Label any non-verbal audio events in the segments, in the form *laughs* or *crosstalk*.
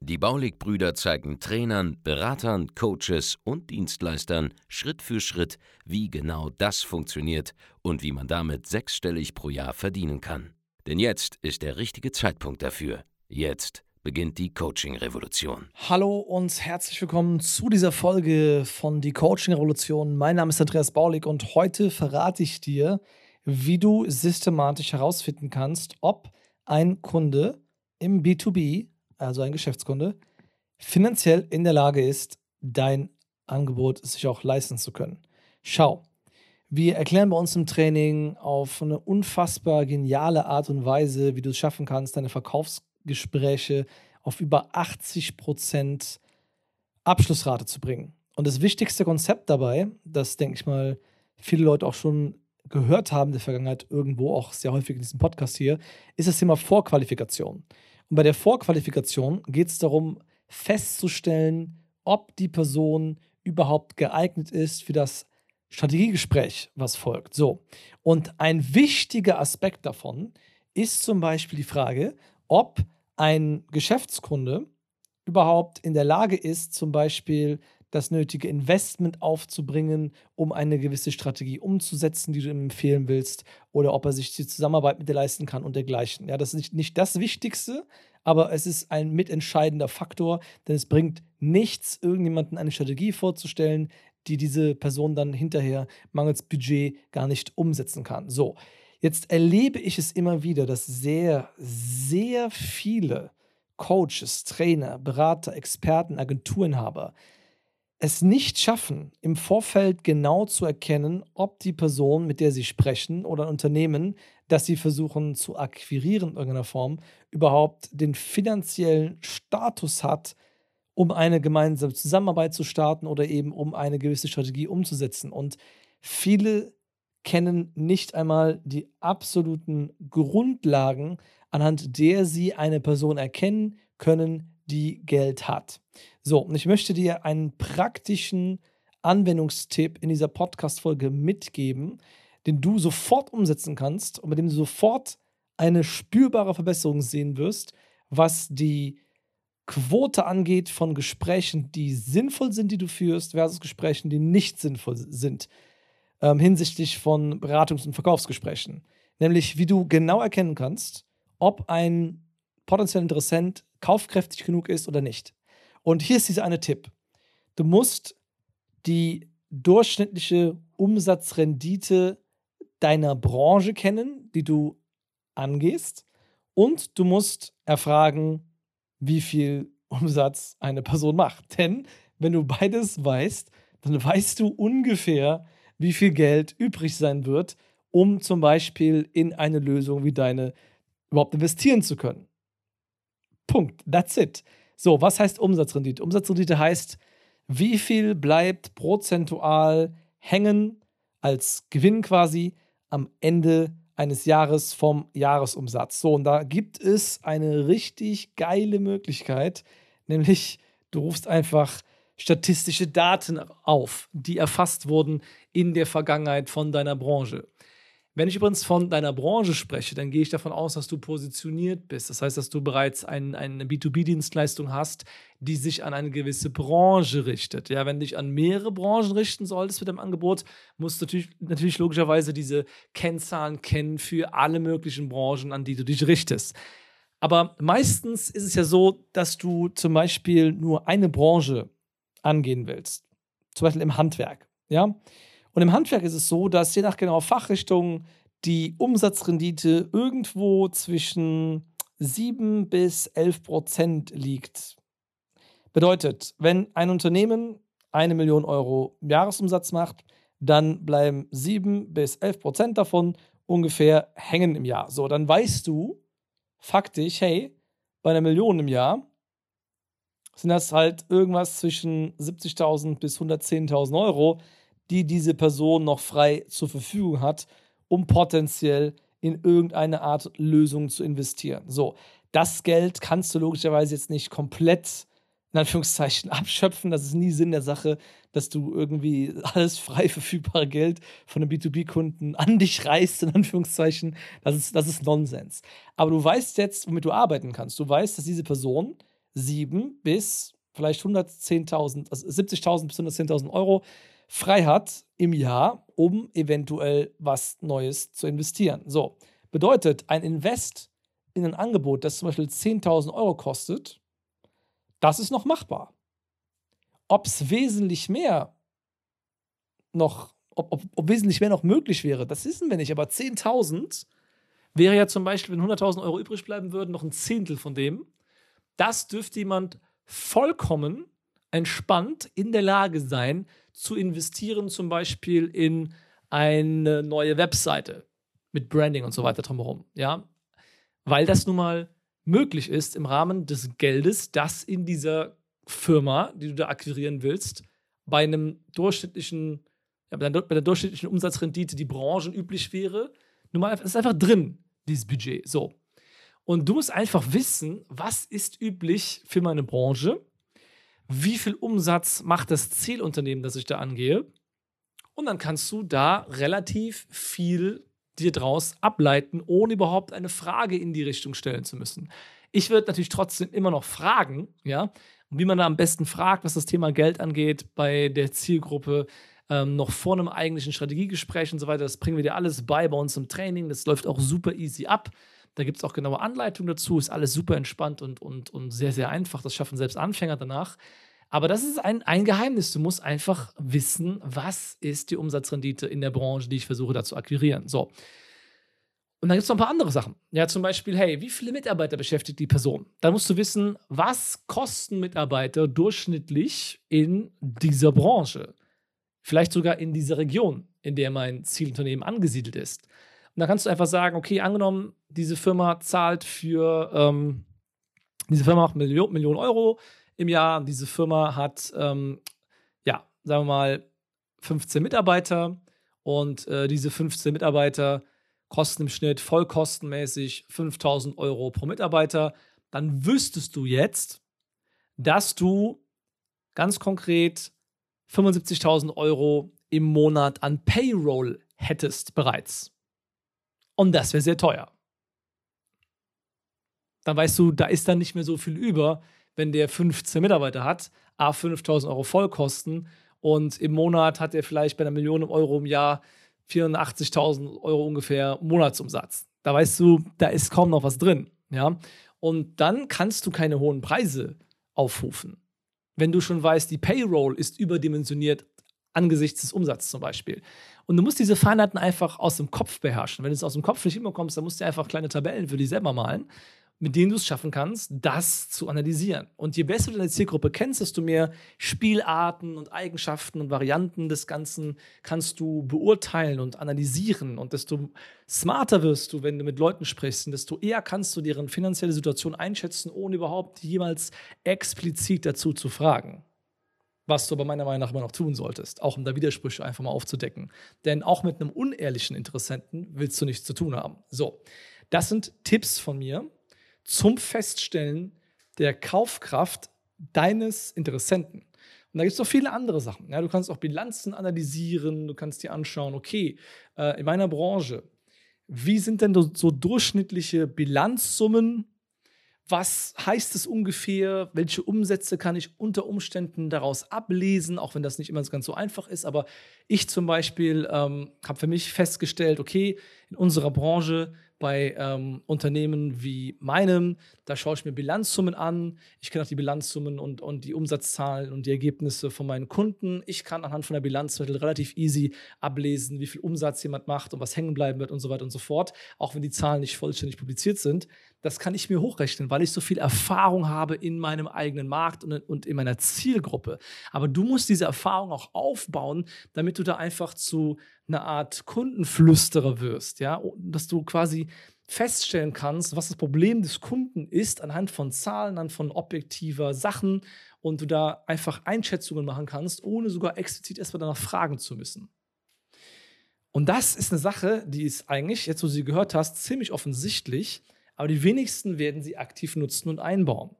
Die Baulig-Brüder zeigen Trainern, Beratern, Coaches und Dienstleistern Schritt für Schritt, wie genau das funktioniert und wie man damit sechsstellig pro Jahr verdienen kann. Denn jetzt ist der richtige Zeitpunkt dafür. Jetzt beginnt die Coaching-Revolution. Hallo und herzlich willkommen zu dieser Folge von Die Coaching-Revolution. Mein Name ist Andreas Baulig und heute verrate ich dir, wie du systematisch herausfinden kannst, ob ein Kunde im B2B also ein Geschäftskunde, finanziell in der Lage ist, dein Angebot sich auch leisten zu können. Schau, wir erklären bei uns im Training auf eine unfassbar geniale Art und Weise, wie du es schaffen kannst, deine Verkaufsgespräche auf über 80 Prozent Abschlussrate zu bringen. Und das wichtigste Konzept dabei, das denke ich mal viele Leute auch schon gehört haben in der Vergangenheit, irgendwo auch sehr häufig in diesem Podcast hier, ist das Thema Vorqualifikation. Und bei der Vorqualifikation geht es darum, festzustellen, ob die Person überhaupt geeignet ist für das Strategiegespräch, was folgt. So. Und ein wichtiger Aspekt davon ist zum Beispiel die Frage, ob ein Geschäftskunde überhaupt in der Lage ist, zum Beispiel das nötige Investment aufzubringen, um eine gewisse Strategie umzusetzen, die du ihm empfehlen willst, oder ob er sich die Zusammenarbeit mit dir leisten kann und dergleichen. Ja, das ist nicht, nicht das Wichtigste, aber es ist ein mitentscheidender Faktor, denn es bringt nichts, irgendjemanden eine Strategie vorzustellen, die diese Person dann hinterher mangels Budget gar nicht umsetzen kann. So, jetzt erlebe ich es immer wieder, dass sehr, sehr viele Coaches, Trainer, Berater, Experten, Agenturenhaber es nicht schaffen, im Vorfeld genau zu erkennen, ob die Person, mit der sie sprechen oder ein Unternehmen, das sie versuchen zu akquirieren in irgendeiner Form, überhaupt den finanziellen Status hat, um eine gemeinsame Zusammenarbeit zu starten oder eben um eine gewisse Strategie umzusetzen. Und viele kennen nicht einmal die absoluten Grundlagen, anhand der sie eine Person erkennen können, die Geld hat. So, und ich möchte dir einen praktischen Anwendungstipp in dieser Podcast-Folge mitgeben, den du sofort umsetzen kannst und mit dem du sofort eine spürbare Verbesserung sehen wirst, was die Quote angeht von Gesprächen, die sinnvoll sind, die du führst, versus Gesprächen, die nicht sinnvoll sind, ähm, hinsichtlich von Beratungs- und Verkaufsgesprächen. Nämlich, wie du genau erkennen kannst, ob ein potenzieller Interessent kaufkräftig genug ist oder nicht. Und hier ist dieser eine Tipp. Du musst die durchschnittliche Umsatzrendite deiner Branche kennen, die du angehst. Und du musst erfragen, wie viel Umsatz eine Person macht. Denn wenn du beides weißt, dann weißt du ungefähr, wie viel Geld übrig sein wird, um zum Beispiel in eine Lösung wie deine überhaupt investieren zu können. Punkt. That's it. So, was heißt Umsatzrendite? Umsatzrendite heißt, wie viel bleibt prozentual hängen als Gewinn quasi am Ende eines Jahres vom Jahresumsatz. So, und da gibt es eine richtig geile Möglichkeit, nämlich du rufst einfach statistische Daten auf, die erfasst wurden in der Vergangenheit von deiner Branche. Wenn ich übrigens von deiner Branche spreche, dann gehe ich davon aus, dass du positioniert bist. Das heißt, dass du bereits ein, eine B2B-Dienstleistung hast, die sich an eine gewisse Branche richtet. Ja, wenn du dich an mehrere Branchen richten solltest mit dem Angebot, musst du natürlich, natürlich logischerweise diese Kennzahlen kennen für alle möglichen Branchen, an die du dich richtest. Aber meistens ist es ja so, dass du zum Beispiel nur eine Branche angehen willst. Zum Beispiel im Handwerk. Ja. Und im Handwerk ist es so, dass je nach genauer Fachrichtung die Umsatzrendite irgendwo zwischen 7 bis 11 Prozent liegt. Bedeutet, wenn ein Unternehmen eine Million Euro Jahresumsatz macht, dann bleiben 7 bis 11 Prozent davon ungefähr hängen im Jahr. So, dann weißt du faktisch, hey, bei einer Million im Jahr sind das halt irgendwas zwischen 70.000 bis 110.000 Euro, die diese Person noch frei zur Verfügung hat, um potenziell in irgendeine Art Lösung zu investieren. So, das Geld kannst du logischerweise jetzt nicht komplett in Anführungszeichen *laughs* abschöpfen. Das ist nie Sinn der Sache, dass du irgendwie *laughs* alles frei verfügbare Geld von einem B2B-Kunden an dich reißt, in Anführungszeichen. Das ist, das ist Nonsens. Aber du weißt jetzt, womit du arbeiten kannst. Du weißt, dass diese Person sieben bis vielleicht 110.000, also 70.000 bis 110.000 Euro frei hat im Jahr, um eventuell was Neues zu investieren. So, bedeutet, ein Invest in ein Angebot, das zum Beispiel 10.000 Euro kostet, das ist noch machbar. Ob es wesentlich mehr noch, ob, ob, ob, wesentlich mehr noch möglich wäre, das wissen wir nicht. Aber 10.000 wäre ja zum Beispiel, wenn 100.000 Euro übrig bleiben würden, noch ein Zehntel von dem. Das dürfte jemand vollkommen entspannt in der Lage sein, zu investieren, zum Beispiel in eine neue Webseite mit Branding und so weiter drumherum. Ja, weil das nun mal möglich ist im Rahmen des Geldes, das in dieser Firma, die du da akquirieren willst, bei einem durchschnittlichen, ja, bei der durchschnittlichen Umsatzrendite, die branchenüblich wäre, nun mal, ist einfach drin, dieses Budget. So. Und du musst einfach wissen, was ist üblich für meine Branche, wie viel Umsatz macht das Zielunternehmen, das ich da angehe. Und dann kannst du da relativ viel dir draus ableiten, ohne überhaupt eine Frage in die Richtung stellen zu müssen. Ich würde natürlich trotzdem immer noch fragen, ja, wie man da am besten fragt, was das Thema Geld angeht bei der Zielgruppe, ähm, noch vor einem eigentlichen Strategiegespräch und so weiter. Das bringen wir dir alles bei bei uns im Training. Das läuft auch super easy ab. Da gibt es auch genaue Anleitungen dazu. Ist alles super entspannt und, und, und sehr, sehr einfach. Das schaffen selbst Anfänger danach. Aber das ist ein, ein Geheimnis. Du musst einfach wissen, was ist die Umsatzrendite in der Branche, die ich versuche da zu akquirieren. So. Und dann gibt es noch ein paar andere Sachen. Ja, zum Beispiel, hey, wie viele Mitarbeiter beschäftigt die Person? Dann musst du wissen, was kosten Mitarbeiter durchschnittlich in dieser Branche? Vielleicht sogar in dieser Region, in der mein Zielunternehmen angesiedelt ist. Und dann kannst du einfach sagen, okay, angenommen, diese Firma zahlt für, ähm, diese Firma macht Millionen Million Euro, im Jahr. Diese Firma hat, ähm, ja, sagen wir mal, 15 Mitarbeiter und äh, diese 15 Mitarbeiter kosten im Schnitt vollkostenmäßig 5000 Euro pro Mitarbeiter. Dann wüsstest du jetzt, dass du ganz konkret 75.000 Euro im Monat an Payroll hättest bereits. Und das wäre sehr teuer. Dann weißt du, da ist dann nicht mehr so viel über, wenn der 15 Mitarbeiter hat, a 5000 Euro Vollkosten und im Monat hat er vielleicht bei einer Million Euro im Jahr 84.000 Euro ungefähr Monatsumsatz. Da weißt du, da ist kaum noch was drin. Ja? Und dann kannst du keine hohen Preise aufrufen. Wenn du schon weißt, die Payroll ist überdimensioniert angesichts des Umsatzes zum Beispiel. Und du musst diese Feinheiten einfach aus dem Kopf beherrschen. Wenn du es aus dem Kopf nicht immer kommst, dann musst du einfach kleine Tabellen für dich selber malen mit denen du es schaffen kannst, das zu analysieren. Und je besser du deine Zielgruppe kennst, desto mehr Spielarten und Eigenschaften und Varianten des Ganzen kannst du beurteilen und analysieren. Und desto smarter wirst du, wenn du mit Leuten sprichst, und desto eher kannst du deren finanzielle Situation einschätzen, ohne überhaupt jemals explizit dazu zu fragen. Was du aber meiner Meinung nach immer noch tun solltest, auch um da Widersprüche einfach mal aufzudecken. Denn auch mit einem unehrlichen Interessenten willst du nichts zu tun haben. So, das sind Tipps von mir, zum Feststellen der Kaufkraft deines Interessenten. Und da gibt es noch viele andere Sachen. Ja, du kannst auch Bilanzen analysieren, du kannst dir anschauen, okay, äh, in meiner Branche, wie sind denn so durchschnittliche Bilanzsummen? Was heißt es ungefähr? Welche Umsätze kann ich unter Umständen daraus ablesen, auch wenn das nicht immer ganz so einfach ist? Aber ich zum Beispiel ähm, habe für mich festgestellt, okay, in unserer Branche bei ähm, Unternehmen wie meinem, da schaue ich mir Bilanzsummen an. Ich kenne auch die Bilanzsummen und, und die Umsatzzahlen und die Ergebnisse von meinen Kunden. Ich kann anhand von der Bilanzmittel relativ easy ablesen, wie viel Umsatz jemand macht und was hängen bleiben wird und so weiter und so fort, auch wenn die Zahlen nicht vollständig publiziert sind. Das kann ich mir hochrechnen, weil ich so viel Erfahrung habe in meinem eigenen Markt und, und in meiner Zielgruppe. Aber du musst diese Erfahrung auch aufbauen, damit du da einfach zu eine Art Kundenflüsterer wirst, ja, dass du quasi feststellen kannst, was das Problem des Kunden ist, anhand von Zahlen, anhand von objektiver Sachen und du da einfach Einschätzungen machen kannst, ohne sogar explizit erstmal danach fragen zu müssen. Und das ist eine Sache, die ist eigentlich, jetzt wo du sie gehört hast, ziemlich offensichtlich, aber die wenigsten werden sie aktiv nutzen und einbauen.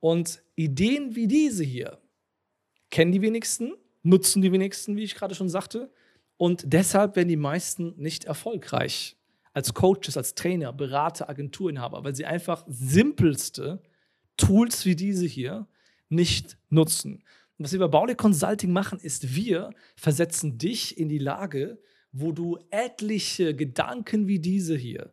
Und Ideen wie diese hier kennen die wenigsten, nutzen die wenigsten, wie ich gerade schon sagte, und deshalb werden die meisten nicht erfolgreich als Coaches, als Trainer, Berater, Agenturinhaber, weil sie einfach simpelste Tools wie diese hier nicht nutzen. Und was wir bei Baulig Consulting machen, ist, wir versetzen dich in die Lage, wo du etliche Gedanken wie diese hier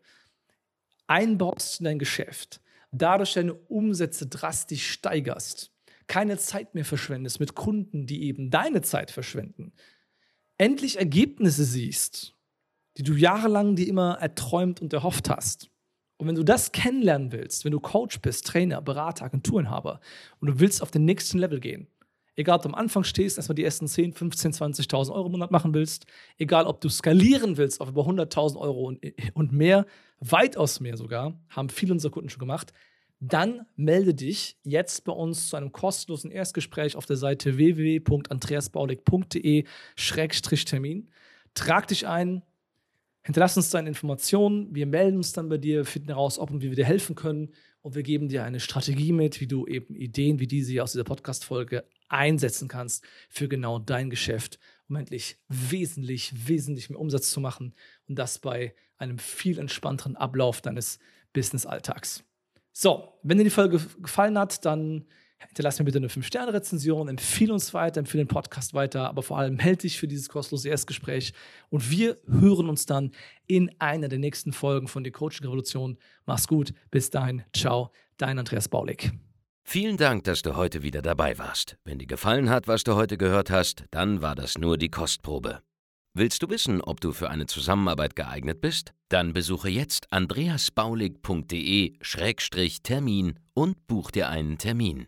einbaust in dein Geschäft, dadurch deine Umsätze drastisch steigerst, keine Zeit mehr verschwendest mit Kunden, die eben deine Zeit verschwenden, endlich Ergebnisse siehst, die du jahrelang dir immer erträumt und erhofft hast. Und wenn du das kennenlernen willst, wenn du Coach bist, Trainer, Berater, Agenturinhaber und du willst auf den nächsten Level gehen, egal ob du am Anfang stehst, erstmal die ersten 10, 15, 20.000 Euro im Monat machen willst, egal ob du skalieren willst auf über 100.000 Euro und, und mehr, weitaus mehr sogar, haben viele unserer Kunden schon gemacht, dann melde dich jetzt bei uns zu einem kostenlosen Erstgespräch auf der Seite www.andreasbaulig.de-termin. Trag dich ein, Hinterlass uns deine Informationen, wir melden uns dann bei dir, finden heraus, ob und wie wir dir helfen können. Und wir geben dir eine Strategie mit, wie du eben Ideen wie diese aus dieser Podcast-Folge einsetzen kannst für genau dein Geschäft, um endlich wesentlich, wesentlich mehr Umsatz zu machen. Und das bei einem viel entspannteren Ablauf deines Business-Alltags. So, wenn dir die Folge gefallen hat, dann Hinterlass mir bitte eine 5-Sterne-Rezension, empfehle uns weiter, empfehle den Podcast weiter, aber vor allem melde dich für dieses kostenlose Erstgespräch und wir hören uns dann in einer der nächsten Folgen von der Coaching Revolution. Mach's gut, bis dahin, ciao, dein Andreas Baulig. Vielen Dank, dass du heute wieder dabei warst. Wenn dir gefallen hat, was du heute gehört hast, dann war das nur die Kostprobe. Willst du wissen, ob du für eine Zusammenarbeit geeignet bist? Dann besuche jetzt andreasbaulig.de-termin und buch dir einen Termin.